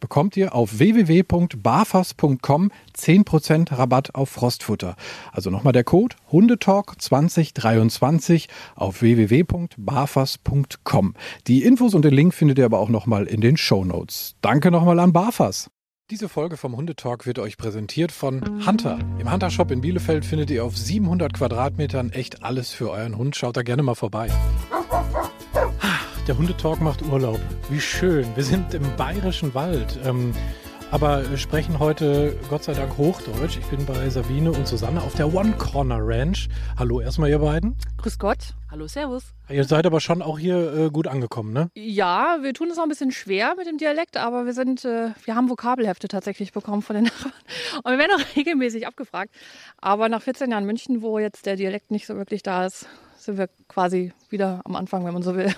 bekommt ihr auf www.barfas.com 10% Rabatt auf Frostfutter. Also nochmal der Code Hundetalk 2023 auf www.barfas.com. Die Infos und den Link findet ihr aber auch nochmal in den Show Notes. Danke nochmal an Barfas. Diese Folge vom Hundetalk wird euch präsentiert von Hunter. Im Hunter Shop in Bielefeld findet ihr auf 700 Quadratmetern echt alles für euren Hund. Schaut da gerne mal vorbei. Der Hundetalk macht Urlaub. Wie schön. Wir sind im bayerischen Wald. Ähm, aber sprechen heute Gott sei Dank Hochdeutsch. Ich bin bei Sabine und Susanne auf der One Corner Ranch. Hallo erstmal ihr beiden. Grüß Gott. Hallo, Servus. Ihr seid aber schon auch hier äh, gut angekommen, ne? Ja, wir tun es auch ein bisschen schwer mit dem Dialekt, aber wir sind, äh, wir haben Vokabelhefte tatsächlich bekommen von den Nachbarn. Und wir werden auch regelmäßig abgefragt. Aber nach 14 Jahren München, wo jetzt der Dialekt nicht so wirklich da ist, sind wir quasi wieder am Anfang, wenn man so will.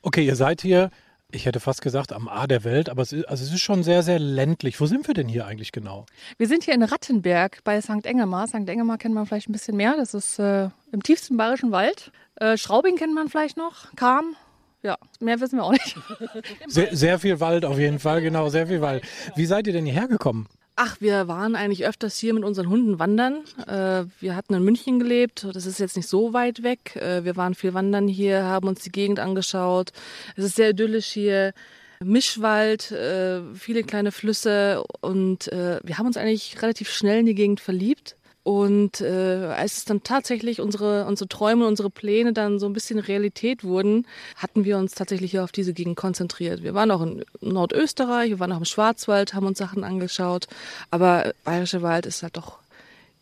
Okay, ihr seid hier, ich hätte fast gesagt, am A der Welt, aber es ist, also es ist schon sehr, sehr ländlich. Wo sind wir denn hier eigentlich genau? Wir sind hier in Rattenberg bei St. Engelmar. St. Engelmar kennt man vielleicht ein bisschen mehr. Das ist äh, im tiefsten bayerischen Wald. Äh, Schraubing kennt man vielleicht noch. Kam. Ja, mehr wissen wir auch nicht. Sehr, sehr viel Wald auf jeden Fall, genau, sehr viel Wald. Wie seid ihr denn hierher gekommen? Ach, wir waren eigentlich öfters hier mit unseren Hunden wandern. Äh, wir hatten in München gelebt, das ist jetzt nicht so weit weg. Äh, wir waren viel wandern hier, haben uns die Gegend angeschaut. Es ist sehr idyllisch hier. Mischwald, äh, viele kleine Flüsse und wir haben uns eigentlich relativ schnell in die Gegend verliebt. Und äh, als es dann tatsächlich unsere, unsere Träume, unsere Pläne dann so ein bisschen Realität wurden, hatten wir uns tatsächlich hier auf diese Gegend konzentriert. Wir waren auch in Nordösterreich, wir waren auch im Schwarzwald, haben uns Sachen angeschaut. Aber Bayerische Wald ist halt doch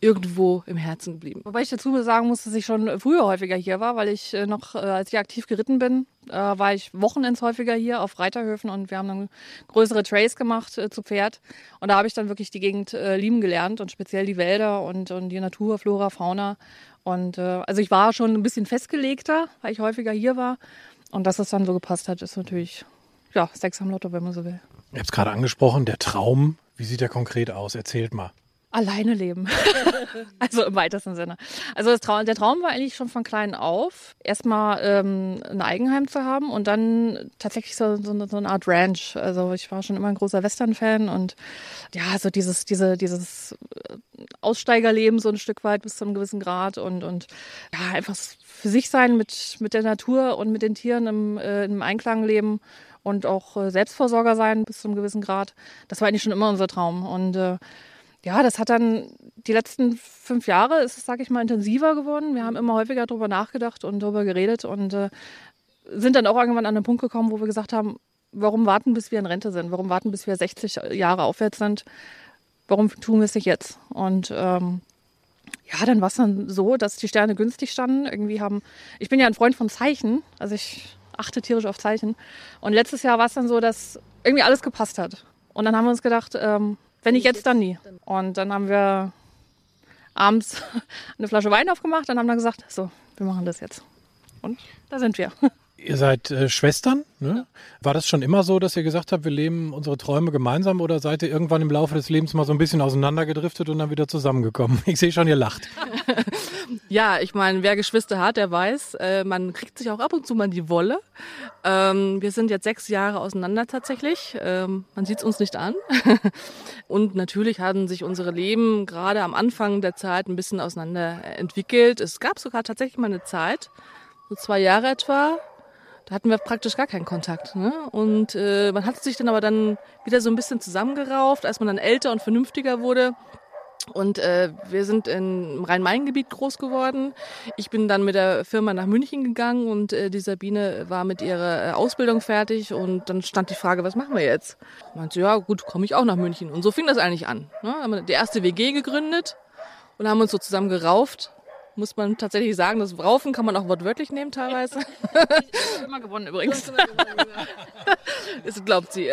irgendwo im Herzen geblieben. Wobei ich dazu sagen muss, dass ich schon früher häufiger hier war, weil ich äh, noch, äh, als ich aktiv geritten bin, äh, war ich wochenends häufiger hier auf Reiterhöfen und wir haben dann größere Trails gemacht zu Pferd. Und da habe ich dann wirklich die Gegend lieben gelernt und speziell die Wälder und, und die Natur, Flora, Fauna. Und also ich war schon ein bisschen festgelegter, weil ich häufiger hier war. Und dass es dann so gepasst hat, ist natürlich ja, Sex am Lotto, wenn man so will. Ihr habt es gerade angesprochen, der Traum. Wie sieht der konkret aus? Erzählt mal. Alleine leben. also im weitesten Sinne. Also Traum, der Traum war eigentlich schon von klein auf, erstmal ähm, ein Eigenheim zu haben und dann tatsächlich so, so, so eine Art Ranch. Also ich war schon immer ein großer Western-Fan und ja, so dieses, diese, dieses äh, Aussteigerleben so ein Stück weit bis zu einem gewissen Grad und, und ja, einfach für sich sein mit, mit der Natur und mit den Tieren im, äh, im Einklang leben und auch äh, Selbstversorger sein bis zu einem gewissen Grad. Das war eigentlich schon immer unser Traum und äh, ja, das hat dann die letzten fünf Jahre ist es, sag ich mal, intensiver geworden. Wir haben immer häufiger darüber nachgedacht und darüber geredet und äh, sind dann auch irgendwann an den Punkt gekommen, wo wir gesagt haben, warum warten, bis wir in Rente sind? Warum warten, bis wir 60 Jahre aufwärts sind? Warum tun wir es nicht jetzt? Und ähm, ja, dann war es dann so, dass die Sterne günstig standen. Irgendwie haben, ich bin ja ein Freund von Zeichen, also ich achte tierisch auf Zeichen. Und letztes Jahr war es dann so, dass irgendwie alles gepasst hat. Und dann haben wir uns gedacht, ähm, wenn nicht jetzt, dann nie. Und dann haben wir abends eine Flasche Wein aufgemacht und haben dann gesagt, so, wir machen das jetzt. Und da sind wir. Ihr seid äh, Schwestern. Ne? War das schon immer so, dass ihr gesagt habt, wir leben unsere Träume gemeinsam oder seid ihr irgendwann im Laufe des Lebens mal so ein bisschen auseinandergedriftet und dann wieder zusammengekommen? Ich sehe schon, ihr lacht. ja, ich meine, wer Geschwister hat, der weiß, äh, man kriegt sich auch ab und zu mal die Wolle. Ähm, wir sind jetzt sechs Jahre auseinander tatsächlich. Ähm, man sieht es uns nicht an. und natürlich haben sich unsere Leben gerade am Anfang der Zeit ein bisschen auseinander entwickelt. Es gab sogar tatsächlich mal eine Zeit, so zwei Jahre etwa, Da hatten wir praktisch gar keinen Kontakt. Ne? Und äh, man hat sich dann aber dann wieder so ein bisschen zusammengerauft, als man dann älter und vernünftiger wurde. Und äh, wir sind im Rhein-Main-Gebiet groß geworden. Ich bin dann mit der Firma nach München gegangen und äh, die Sabine war mit ihrer äh, Ausbildung fertig und dann stand die Frage, was machen wir jetzt? Meinte, ja gut, komme ich auch nach München. Und so fing das eigentlich an. Ne? Haben wir die erste WG gegründet und haben uns so zusammen gerauft. Muss man tatsächlich sagen, das Raufen kann man auch wortwörtlich nehmen teilweise. Ich habe immer gewonnen übrigens. Das glaubt sie.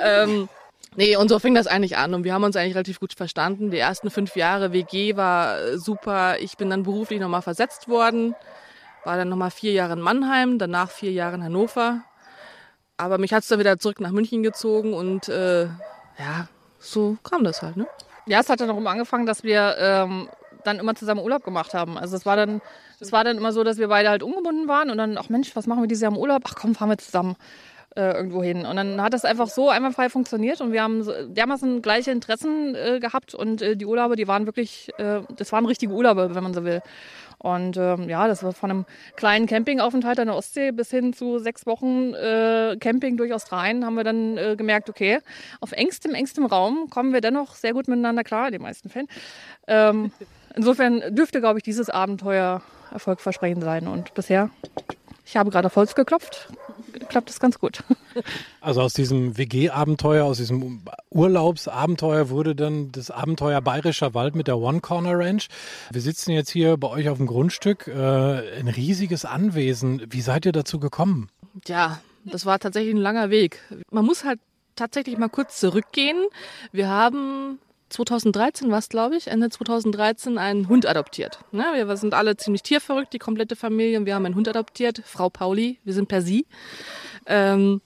ähm, Nee, und so fing das eigentlich an und wir haben uns eigentlich relativ gut verstanden. Die ersten fünf Jahre WG war super. Ich bin dann beruflich nochmal versetzt worden, war dann nochmal vier Jahre in Mannheim, danach vier Jahre in Hannover. Aber mich hat es dann wieder zurück nach München gezogen und äh, ja, so kam das halt. Ne? Ja, es hat dann darum angefangen, dass wir ähm, dann immer zusammen Urlaub gemacht haben. Also es war dann, es war dann immer so, dass wir beide halt ungebunden waren und dann, ach Mensch, was machen wir dieses Jahr im Urlaub? Ach komm, fahren wir zusammen äh, irgendwo hin. Und dann hat das einfach so einwandfrei funktioniert und wir haben dermaßen gleiche Interessen äh, gehabt und äh, die Urlaube, die waren wirklich, äh, das waren richtige Urlaube, wenn man so will. Und ähm, ja, das war von einem kleinen Campingaufenthalt an der Ostsee bis hin zu sechs Wochen äh, Camping durch Australien haben wir dann äh, gemerkt, okay, auf engstem, engstem Raum kommen wir dennoch sehr gut miteinander klar, den meisten Fällen. Ähm, insofern dürfte, glaube ich, dieses Abenteuer erfolgversprechend sein. Und bisher, ich habe gerade auf Holz geklopft, klappt das ganz gut. Also aus diesem WG-Abenteuer, aus diesem Urlaubsabenteuer wurde dann das Abenteuer Bayerischer Wald mit der One Corner Ranch. Wir sitzen jetzt hier bei euch auf dem Grundstück, äh, ein riesiges Anwesen. Wie seid ihr dazu gekommen? Ja, das war tatsächlich ein langer Weg. Man muss halt tatsächlich mal kurz zurückgehen. Wir haben 2013 war es, glaube ich, Ende 2013 einen Hund adoptiert. Ne? Wir sind alle ziemlich tierverrückt, die komplette Familie. Und wir haben einen Hund adoptiert, Frau Pauli. Wir sind per Sie. Ähm,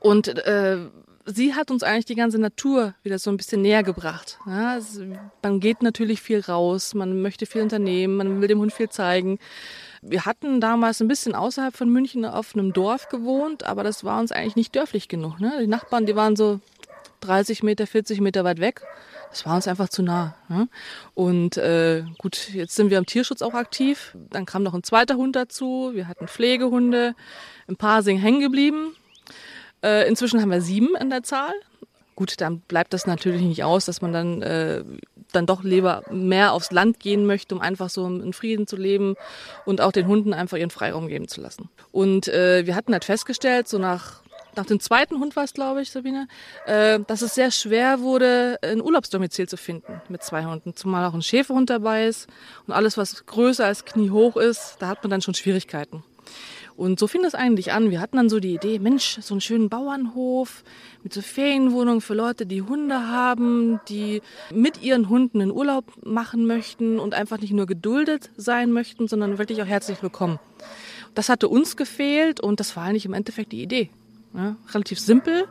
und äh, sie hat uns eigentlich die ganze Natur wieder so ein bisschen näher gebracht. Ja, es, man geht natürlich viel raus, man möchte viel unternehmen, man will dem Hund viel zeigen. Wir hatten damals ein bisschen außerhalb von München auf einem Dorf gewohnt, aber das war uns eigentlich nicht dörflich genug. Ne? Die Nachbarn, die waren so 30 Meter, 40 Meter weit weg. Das war uns einfach zu nah. Ne? Und äh, gut, jetzt sind wir am Tierschutz auch aktiv. Dann kam noch ein zweiter Hund dazu. Wir hatten Pflegehunde. Ein paar sind hängen geblieben. Äh, inzwischen haben wir sieben in der Zahl. Gut, dann bleibt das natürlich nicht aus, dass man dann äh, dann doch lieber mehr aufs Land gehen möchte, um einfach so in Frieden zu leben und auch den Hunden einfach ihren Freiraum geben zu lassen. Und äh, wir hatten halt festgestellt, so nach nach dem zweiten Hund war es, glaube ich, Sabine, äh, dass es sehr schwer wurde, ein Urlaubsdomizil zu finden mit zwei Hunden. Zumal auch ein Schäferhund dabei ist und alles, was größer als kniehoch ist, da hat man dann schon Schwierigkeiten. Und so fing das eigentlich an. Wir hatten dann so die Idee, Mensch, so einen schönen Bauernhof mit so Ferienwohnungen für Leute, die Hunde haben, die mit ihren Hunden einen Urlaub machen möchten und einfach nicht nur geduldet sein möchten, sondern wirklich auch herzlich willkommen. Das hatte uns gefehlt und das war eigentlich im Endeffekt die Idee. Ja, relativ simpel,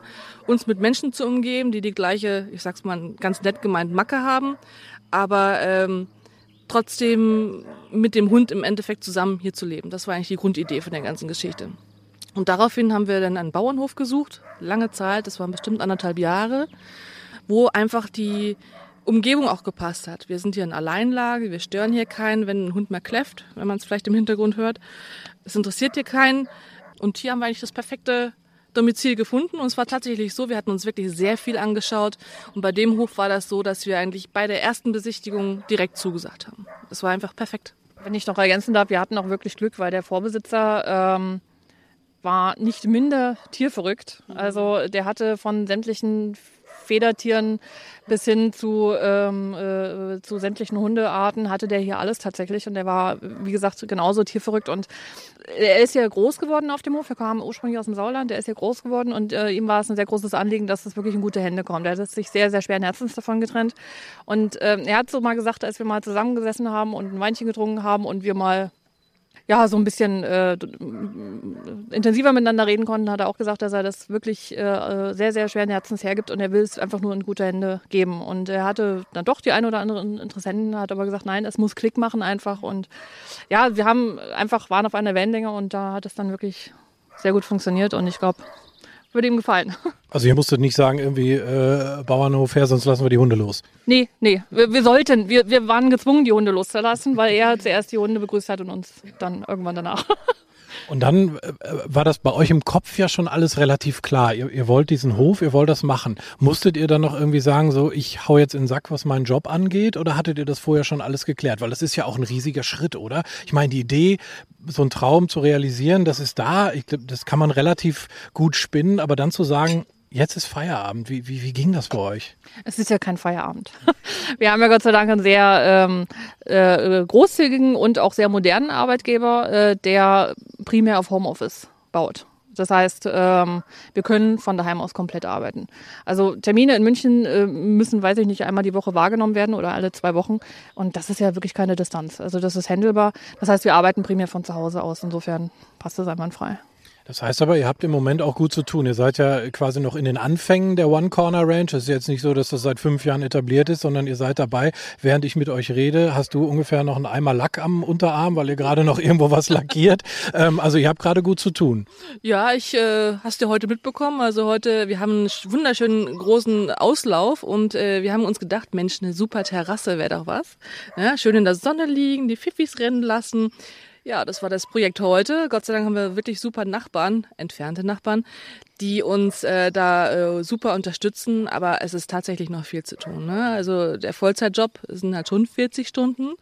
uns mit Menschen zu umgeben, die die gleiche, ich sag's mal ganz nett gemeint, Macke haben, aber ähm, trotzdem mit dem Hund im Endeffekt zusammen hier zu leben. Das war eigentlich die Grundidee von der ganzen Geschichte. Und daraufhin haben wir dann einen Bauernhof gesucht, lange Zeit, das waren bestimmt anderthalb Jahre, wo einfach die Umgebung auch gepasst hat. Wir sind hier in Alleinlage, wir stören hier keinen, wenn ein Hund mal kläfft, wenn man es vielleicht im Hintergrund hört. Es interessiert hier keinen. Und hier haben wir eigentlich das perfekte Domizil gefunden und es war tatsächlich so, wir hatten uns wirklich sehr viel angeschaut und bei dem Hof war das so, dass wir eigentlich bei der ersten Besichtigung direkt zugesagt haben. Es war einfach perfekt. Wenn ich noch ergänzen darf, wir hatten auch wirklich Glück, weil der Vorbesitzer ähm, war nicht minder tierverrückt. Also der hatte von sämtlichen Federtieren bis hin zu, ähm, äh, zu sämtlichen Hundearten hatte der hier alles tatsächlich. Und der war, wie gesagt, genauso tierverrückt. Und er ist ja groß geworden auf dem Hof. Er kam ursprünglich aus dem Sauerland. Der ist ja groß geworden. Und äh, ihm war es ein sehr großes Anliegen, dass es wirklich in gute Hände kommt. Er hat sich sehr, sehr schweren Herzens davon getrennt. Und äh, er hat so mal gesagt, als wir mal zusammengesessen haben und ein Weinchen getrunken haben und wir mal ja, so ein bisschen äh, intensiver miteinander reden konnten, hat er auch gesagt, dass er das wirklich äh, sehr, sehr schweren Herzens hergibt und er will es einfach nur in gute Hände geben. Und er hatte dann doch die ein oder anderen Interessenten, hat aber gesagt, nein, es muss Klick machen einfach. Und ja, wir haben einfach, waren auf einer Wellenlänge und da hat es dann wirklich sehr gut funktioniert und ich glaube, würde ihm gefallen. Also ihr musstet nicht sagen, irgendwie äh, Bauernhof her, sonst lassen wir die Hunde los. Nee, nee, wir, wir, sollten, wir, wir waren gezwungen, die Hunde loszulassen, weil er zuerst die Hunde begrüßt hat und uns dann irgendwann danach. Und dann äh, war das bei euch im Kopf ja schon alles relativ klar. Ihr, ihr wollt diesen Hof, ihr wollt das machen. Musstet ihr dann noch irgendwie sagen, so ich hau jetzt in den Sack, was meinen Job angeht, oder hattet ihr das vorher schon alles geklärt? Weil das ist ja auch ein riesiger Schritt, oder? Ich meine, die Idee, so einen Traum zu realisieren, das ist da. Ich glaube, das kann man relativ gut spinnen, aber dann zu sagen, Jetzt ist Feierabend. Wie, wie, wie ging das bei euch? Es ist ja kein Feierabend. Wir haben ja Gott sei Dank einen sehr ähm, äh, großzügigen und auch sehr modernen Arbeitgeber, äh, der primär auf Homeoffice baut. Das heißt, ähm, wir können von daheim aus komplett arbeiten. Also Termine in München äh, müssen, weiß ich nicht, einmal die Woche wahrgenommen werden oder alle zwei Wochen. Und das ist ja wirklich keine Distanz. Also das ist handelbar. Das heißt, wir arbeiten primär von zu Hause aus. Insofern passt das einwandfrei. Das heißt aber, ihr habt im Moment auch gut zu tun. Ihr seid ja quasi noch in den Anfängen der One Corner Ranch. Es ist jetzt nicht so, dass das seit fünf Jahren etabliert ist, sondern ihr seid dabei. Während ich mit euch rede, hast du ungefähr noch einen Eimer Lack am Unterarm, weil ihr gerade noch irgendwo was lackiert. ähm, also ihr habt gerade gut zu tun. Ja, ich äh, hast du heute mitbekommen. Also heute, wir haben einen wunderschönen großen Auslauf und äh, wir haben uns gedacht, Mensch, eine super Terrasse wäre doch was. Ja, schön in der Sonne liegen, die Pfiffis rennen lassen. Ja, das war das Projekt heute. Gott sei Dank haben wir wirklich super Nachbarn, entfernte Nachbarn, die uns äh, da äh, super unterstützen. Aber es ist tatsächlich noch viel zu tun. Ne? Also der Vollzeitjob sind halt schon 40 Stunden.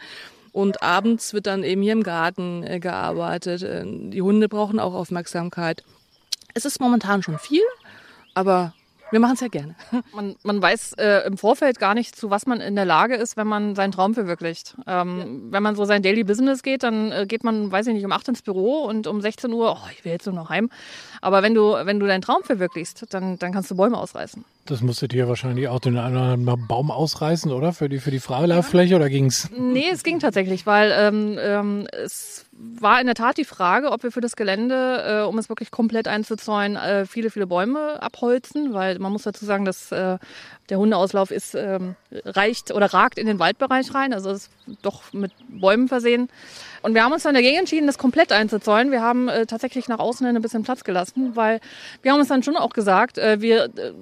Und abends wird dann eben hier im Garten äh, gearbeitet. Äh, die Hunde brauchen auch Aufmerksamkeit. Es ist momentan schon viel, aber wir machen es ja gerne. Man, man weiß äh, im Vorfeld gar nicht, zu was man in der Lage ist, wenn man seinen Traum verwirklicht. Ähm, ja. Wenn man so sein Daily Business geht, dann äh, geht man, weiß ich nicht, um 8 ins Büro und um 16 Uhr, oh, ich will jetzt nur noch heim. Aber wenn du, wenn du deinen Traum verwirklichst, dann, dann kannst du Bäume ausreißen. Das musstet ihr wahrscheinlich auch den anderen Baum ausreißen, oder? Für die, für die Freilauffläche oder ging's? Nee, es ging tatsächlich, weil ähm, ähm, es war in der Tat die Frage, ob wir für das Gelände, äh, um es wirklich komplett einzuzäunen, äh, viele, viele Bäume abholzen, weil man muss dazu sagen, dass äh, der Hundeauslauf ist, ähm, reicht oder ragt in den Waldbereich rein, also ist doch mit Bäumen versehen. Und wir haben uns dann dagegen entschieden, das komplett einzuzäunen. Wir haben äh, tatsächlich nach außen hin ein bisschen Platz gelassen, weil wir haben uns dann schon auch gesagt, äh, wir äh,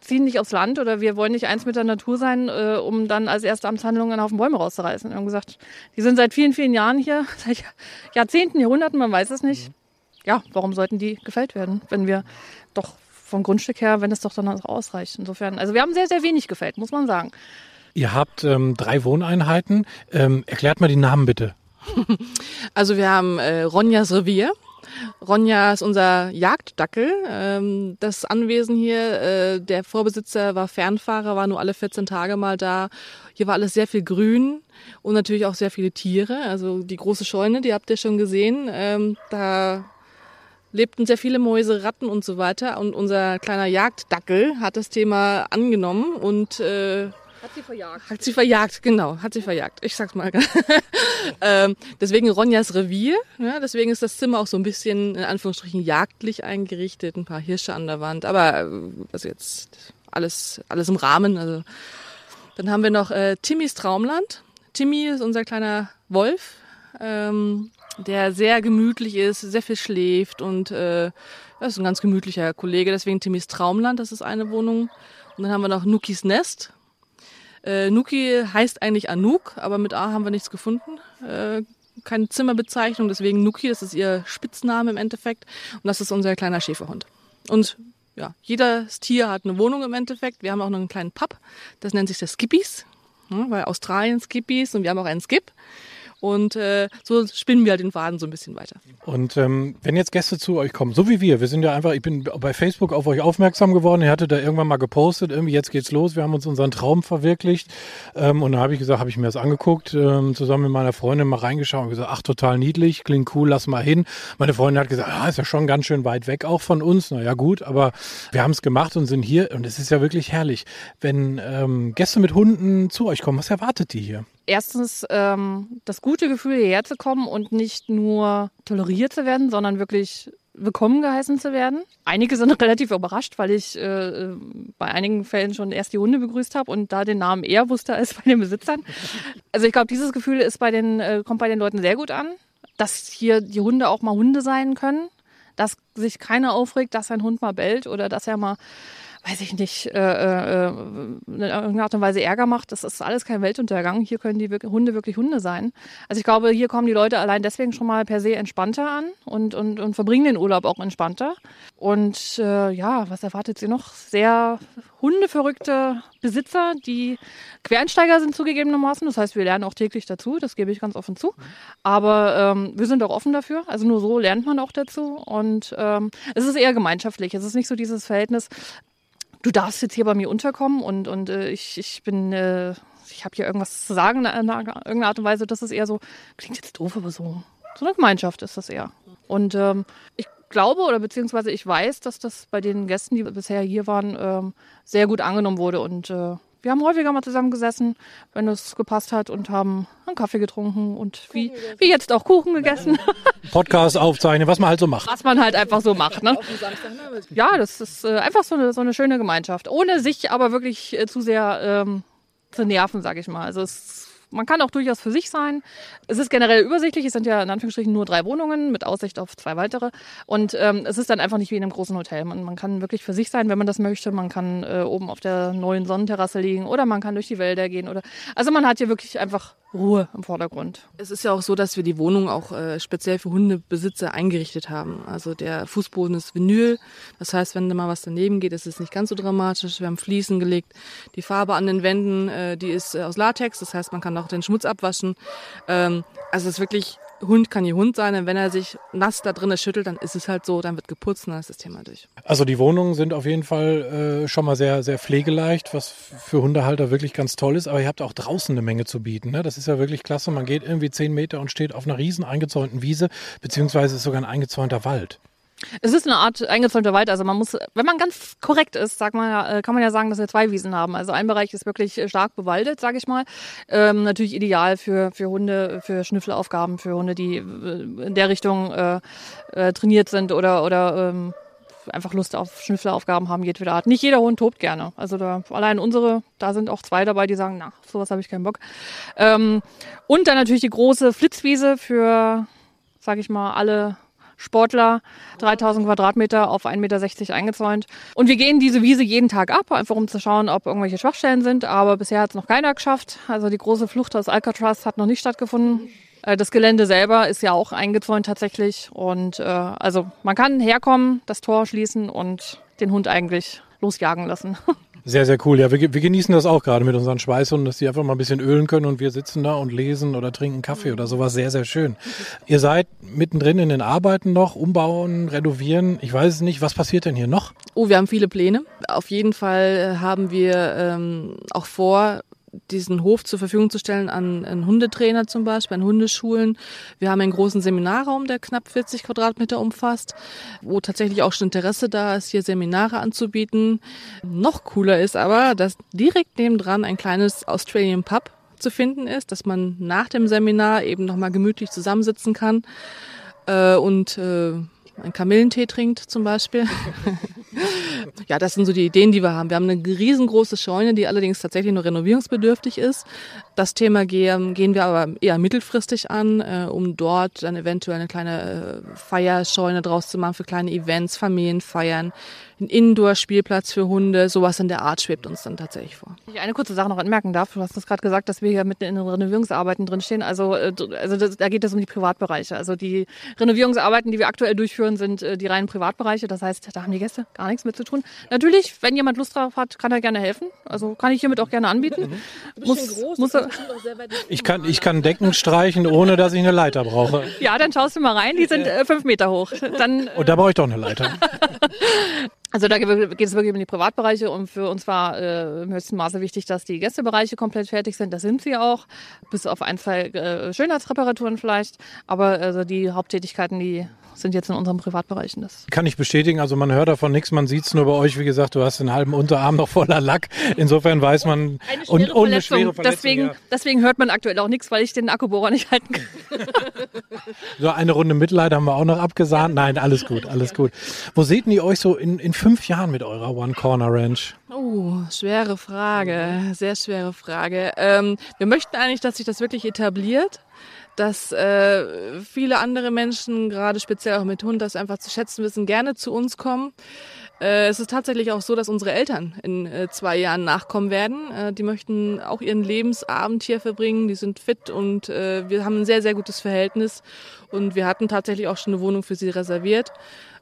ziehen nicht aufs Land oder wir wollen nicht eins mit der Natur sein, äh, um dann als erste Amtshandlung einen Haufen Bäume rauszureißen. Wir haben gesagt, die sind seit vielen, vielen Jahren hier, seit Jahrzehnten, Jahrhunderten, man weiß es nicht. Ja, warum sollten die gefällt werden, wenn wir doch vom Grundstück her, wenn es doch dann auch ausreicht. Insofern, also wir haben sehr, sehr wenig gefällt, muss man sagen. Ihr habt ähm, drei Wohneinheiten. Ähm, erklärt mal die Namen bitte. Also wir haben äh, Ronjas Revier. Ronja ist unser Jagddackel. Ähm, das Anwesen hier, äh, der Vorbesitzer war Fernfahrer, war nur alle 14 Tage mal da. Hier war alles sehr viel Grün und natürlich auch sehr viele Tiere. Also die große Scheune, die habt ihr schon gesehen. Ähm, da lebten sehr viele Mäuse, Ratten und so weiter. Und unser kleiner Jagddackel hat das Thema angenommen und äh, hat sie verjagt. Hat sie verjagt, genau, hat sie verjagt. Ich sag's mal. ähm, deswegen Ronjas Revier. Ja, deswegen ist das Zimmer auch so ein bisschen in Anführungsstrichen jagdlich eingerichtet. Ein paar Hirsche an der Wand. Aber äh, also jetzt alles, alles im Rahmen. Also dann haben wir noch äh, Timmys Traumland. Timmy ist unser kleiner Wolf, ähm, der sehr gemütlich ist, sehr viel schläft und äh, das ist ein ganz gemütlicher Kollege. Deswegen Timmys Traumland, das ist eine Wohnung. Und dann haben wir noch Nukis Nest. Äh, Nuki heißt eigentlich Anouk, aber mit A haben wir nichts gefunden. Äh, keine Zimmerbezeichnung, deswegen Nuki, das ist ihr Spitzname im Endeffekt. Und das ist unser kleiner Schäferhund. Und ja, jedes Tier hat eine Wohnung im Endeffekt. Wir haben auch noch einen kleinen Pub, das nennt sich der Skippies, ne, weil Australien Skippies und wir haben auch einen Skip. Und äh, so spinnen wir halt den Faden so ein bisschen weiter. Und ähm, wenn jetzt Gäste zu euch kommen, so wie wir, wir sind ja einfach, ich bin bei Facebook auf euch aufmerksam geworden, ihr hattet da irgendwann mal gepostet, irgendwie jetzt geht's los, wir haben uns unseren Traum verwirklicht. Ähm, und da habe ich gesagt, habe ich mir das angeguckt, ähm, zusammen mit meiner Freundin mal reingeschaut und gesagt, ach, total niedlich, klingt cool, lass mal hin. Meine Freundin hat gesagt, ah, ist ja schon ganz schön weit weg auch von uns. Naja, gut, aber wir haben es gemacht und sind hier und es ist ja wirklich herrlich. Wenn ähm, Gäste mit Hunden zu euch kommen, was erwartet die hier? Erstens ähm, das gute Gefühl, hierher zu kommen und nicht nur toleriert zu werden, sondern wirklich willkommen geheißen zu werden. Einige sind relativ überrascht, weil ich äh, bei einigen Fällen schon erst die Hunde begrüßt habe und da den Namen eher wusste als bei den Besitzern. Also ich glaube, dieses Gefühl ist bei den, äh, kommt bei den Leuten sehr gut an, dass hier die Hunde auch mal Hunde sein können, dass sich keiner aufregt, dass ein Hund mal bellt oder dass er mal weiß ich nicht, äh, äh, in irgendeiner Art und Weise Ärger macht. Das ist alles kein Weltuntergang. Hier können die Hunde wirklich Hunde sein. Also ich glaube, hier kommen die Leute allein deswegen schon mal per se entspannter an und, und, und verbringen den Urlaub auch entspannter. Und äh, ja, was erwartet sie noch? Sehr hundeverrückte Besitzer, die Quereinsteiger sind zugegebenermaßen. Das heißt, wir lernen auch täglich dazu, das gebe ich ganz offen zu. Aber ähm, wir sind auch offen dafür. Also nur so lernt man auch dazu. Und ähm, es ist eher gemeinschaftlich. Es ist nicht so dieses Verhältnis, du darfst jetzt hier bei mir unterkommen und, und äh, ich, ich bin, äh, ich habe hier irgendwas zu sagen in, in irgendeiner Art und Weise. Das ist eher so, klingt jetzt doof, aber so, so eine Gemeinschaft ist das eher. Und ähm, ich glaube oder beziehungsweise ich weiß, dass das bei den Gästen, die bisher hier waren, ähm, sehr gut angenommen wurde. Und äh, wir haben häufiger mal zusammengesessen, wenn es gepasst hat und haben einen Kaffee getrunken und wie, wie jetzt auch Kuchen gegessen. Podcast aufzeichnen, was man halt so macht. Was man halt einfach so macht. Ne? Ja, das ist äh, einfach so eine, so eine schöne Gemeinschaft. Ohne sich aber wirklich äh, zu sehr ähm, zu nerven, sag ich mal. Also es man kann auch durchaus für sich sein. Es ist generell übersichtlich. Es sind ja in Anführungsstrichen nur drei Wohnungen mit Aussicht auf zwei weitere. Und ähm, es ist dann einfach nicht wie in einem großen Hotel. Man, man kann wirklich für sich sein, wenn man das möchte. Man kann äh, oben auf der neuen Sonnenterrasse liegen oder man kann durch die Wälder gehen. Oder also man hat hier wirklich einfach Ruhe im Vordergrund. Es ist ja auch so, dass wir die Wohnung auch äh, speziell für Hundebesitzer eingerichtet haben. Also der Fußboden ist Vinyl. Das heißt, wenn da mal was daneben geht, ist es nicht ganz so dramatisch. Wir haben Fliesen gelegt. Die Farbe an den Wänden, äh, die ist äh, aus Latex. Das heißt, man kann auch den Schmutz abwaschen. Ähm, also es ist wirklich Hund kann ihr Hund sein, und wenn er sich nass da drinnen schüttelt, dann ist es halt so, dann wird geputzt und dann ist das Thema durch. Also die Wohnungen sind auf jeden Fall äh, schon mal sehr, sehr pflegeleicht, was für Hundehalter wirklich ganz toll ist. Aber ihr habt auch draußen eine Menge zu bieten. Ne? Das ist ja wirklich klasse. Man geht irgendwie zehn Meter und steht auf einer riesen eingezäunten Wiese, beziehungsweise ist sogar ein eingezäunter Wald. Es ist eine Art eingezäunter Wald. Also man muss, wenn man ganz korrekt ist, sagt man, äh, kann man ja sagen, dass wir zwei Wiesen haben. Also ein Bereich ist wirklich äh, stark bewaldet, sage ich mal. Ähm, natürlich ideal für, für Hunde, für Schnüffelaufgaben, für Hunde, die äh, in der Richtung äh, äh, trainiert sind oder, oder ähm, einfach Lust auf Schnüffelaufgaben haben, jedweder Art. Nicht jeder Hund tobt gerne. Also da, allein unsere, da sind auch zwei dabei, die sagen, na, sowas habe ich keinen Bock. Ähm, und dann natürlich die große Flitzwiese für, sage ich mal, alle Sportler, 3000 Quadratmeter auf 1,60 Meter eingezäunt. Und wir gehen diese Wiese jeden Tag ab, einfach um zu schauen, ob irgendwelche Schwachstellen sind. Aber bisher hat es noch keiner geschafft. Also die große Flucht aus Alcatraz hat noch nicht stattgefunden. Äh, das Gelände selber ist ja auch eingezäunt tatsächlich. Und äh, also man kann herkommen, das Tor schließen und den Hund eigentlich losjagen lassen. Sehr, sehr cool. Ja, wir, wir genießen das auch gerade mit unseren Schweißhunden, dass die einfach mal ein bisschen ölen können und wir sitzen da und lesen oder trinken Kaffee oder sowas. Sehr, sehr schön. Ihr seid mittendrin in den Arbeiten noch, umbauen, renovieren. Ich weiß es nicht. Was passiert denn hier noch? Oh, wir haben viele Pläne. Auf jeden Fall haben wir ähm, auch vor, diesen Hof zur Verfügung zu stellen an, an Hundetrainer zum Beispiel, an Hundeschulen. Wir haben einen großen Seminarraum, der knapp 40 Quadratmeter umfasst, wo tatsächlich auch schon Interesse da ist, hier Seminare anzubieten. Noch cooler ist aber, dass direkt nebendran ein kleines Australian Pub zu finden ist, dass man nach dem Seminar eben nochmal gemütlich zusammensitzen kann äh, und äh, einen Kamillentee trinkt zum Beispiel. ja, das sind so die Ideen, die wir haben. Wir haben eine riesengroße Scheune, die allerdings tatsächlich nur renovierungsbedürftig ist. Das Thema gehen, wir aber eher mittelfristig an, äh, um dort dann eventuell eine kleine äh, Feierscheune draus zu machen für kleine Events, Familienfeiern, ein Indoor-Spielplatz für Hunde, sowas in der Art schwebt uns dann tatsächlich vor. Wenn ich eine kurze Sache noch anmerken darf, du hast das gerade gesagt, dass wir hier mitten in den Renovierungsarbeiten drinstehen. Also, äh, also das, da geht es um die Privatbereiche. Also die Renovierungsarbeiten, die wir aktuell durchführen, sind äh, die reinen Privatbereiche. Das heißt, da haben die Gäste gar nichts mit zu tun. Natürlich, wenn jemand Lust drauf hat, kann er gerne helfen. Also kann ich hiermit auch gerne anbieten. Du bist muss, groß, muss er, ich kann, ich kann Decken streichen, ohne dass ich eine Leiter brauche. Ja, dann schaust du mal rein. Die sind äh, fünf Meter hoch. Dann, Und da brauche ich doch eine Leiter. Also da geht es wirklich um die Privatbereiche und für uns war äh, im höchsten Maße wichtig, dass die Gästebereiche komplett fertig sind. Das sind sie auch, bis auf ein, zwei äh, Schönheitsreparaturen vielleicht. Aber also die Haupttätigkeiten, die sind jetzt in unseren Privatbereichen. Das kann ich bestätigen. Also man hört davon nichts, man sieht es nur bei euch. Wie gesagt, du hast den halben Unterarm noch voller Lack. Insofern weiß man eine schwere und, und eine schwere Verletzung. Deswegen, ja. deswegen hört man aktuell auch nichts, weil ich den Akkubohrer nicht halten kann. so eine Runde Mitleid haben wir auch noch abgesahnt. Nein, alles gut, alles gut. Wo seht ihr euch so in, in fünf Jahren mit eurer One Corner Ranch? Oh, schwere Frage, sehr schwere Frage. Ähm, wir möchten eigentlich, dass sich das wirklich etabliert dass äh, viele andere Menschen, gerade speziell auch mit Hund, das einfach zu schätzen wissen, gerne zu uns kommen. Äh, es ist tatsächlich auch so, dass unsere Eltern in äh, zwei Jahren nachkommen werden. Äh, die möchten auch ihren Lebensabend hier verbringen. Die sind fit und wir haben ein sehr, sehr gutes Verhältnis. Und wir hatten tatsächlich auch schon eine Wohnung für sie reserviert.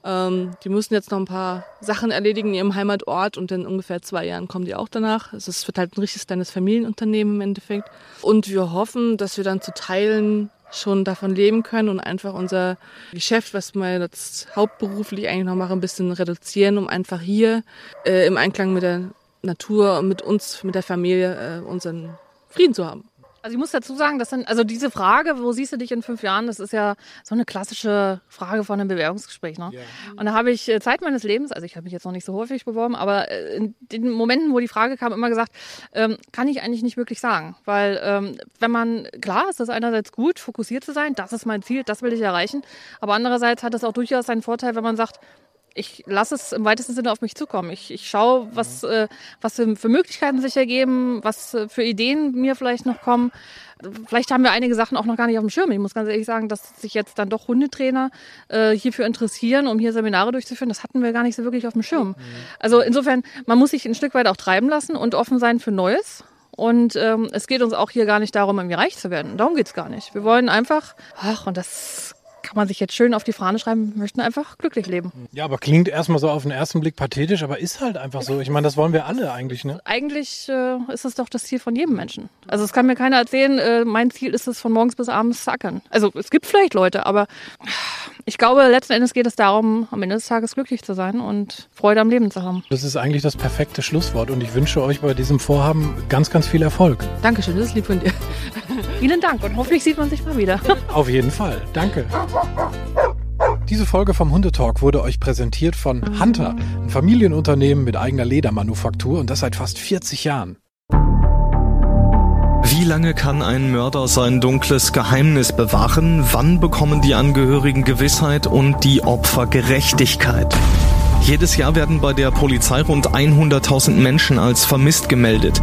Ähm, die müssen jetzt noch ein paar Sachen erledigen in ihrem Heimatort und in ungefähr zwei Jahren kommen die auch danach. Es ist, wird halt ein richtiges kleines Familienunternehmen im Endeffekt. Und wir hoffen, dass wir dann zu Teilen schon davon leben können und einfach unser Geschäft, was wir jetzt hauptberuflich eigentlich noch machen, ein bisschen reduzieren, um einfach hier äh, im Einklang mit der Natur und mit uns, mit der Familie äh, unseren Frieden zu haben. Also ich muss dazu sagen, das sind, also diese Frage, wo siehst du dich in fünf Jahren, das ist ja so eine klassische Frage von einem Bewerbungsgespräch. Ne? Ja. Und da habe ich äh, Zeit meines Lebens, also ich habe mich jetzt noch nicht so häufig beworben, aber äh, in den Momenten, wo die Frage kam, immer gesagt, ähm, kann ich eigentlich nicht wirklich sagen. Weil ähm, wenn man, klar ist das einerseits gut, fokussiert zu sein, das ist mein Ziel, das will ich erreichen, aber andererseits hat es auch durchaus einen Vorteil, wenn man sagt, ich lasse es im weitesten Sinne auf mich zukommen. Ich, ich schaue, was, mhm. äh, was für, für, Möglichkeiten sich ergeben, was äh, für Ideen mir vielleicht noch kommen. Vielleicht haben wir einige Sachen auch noch gar nicht auf dem Schirm. Ich muss ganz ehrlich sagen, dass sich jetzt dann doch Hundetrainer äh, hierfür interessieren, um hier Seminare durchzuführen. Das hatten wir gar nicht so wirklich auf dem Schirm. Mhm. Also insofern, man muss sich ein Stück weit auch treiben lassen und offen sein für Neues. Und ähm, es geht uns auch hier gar nicht darum, irgendwie reich zu werden. Darum geht's gar nicht. Wir wollen einfach, ach, und das kann man sich jetzt schön auf die Fahne schreiben, möchten einfach glücklich leben. Ja, aber klingt erstmal so auf den ersten Blick pathetisch, aber ist halt einfach so. Ich meine, das wollen wir alle eigentlich, ne? Eigentlich äh, ist es doch das Ziel von jedem Menschen. Also es kann mir keiner erzählen, äh, mein Ziel ist es, von morgens bis abends zu ackern. Also es gibt vielleicht Leute, aber ich glaube, letzten Endes geht es darum, am Ende des Tages glücklich zu sein und Freude am Leben zu haben. Das ist eigentlich das perfekte Schlusswort und ich wünsche euch bei diesem Vorhaben ganz, ganz viel Erfolg. Dankeschön, das ist lieb von dir. Vielen Dank und hoffentlich sieht man sich mal wieder. Auf jeden Fall. Danke. Diese Folge vom Hundetalk wurde euch präsentiert von Hunter, ein Familienunternehmen mit eigener Ledermanufaktur und das seit fast 40 Jahren. Wie lange kann ein Mörder sein dunkles Geheimnis bewahren? Wann bekommen die Angehörigen Gewissheit und die Opfer Gerechtigkeit? Jedes Jahr werden bei der Polizei rund 100.000 Menschen als vermisst gemeldet.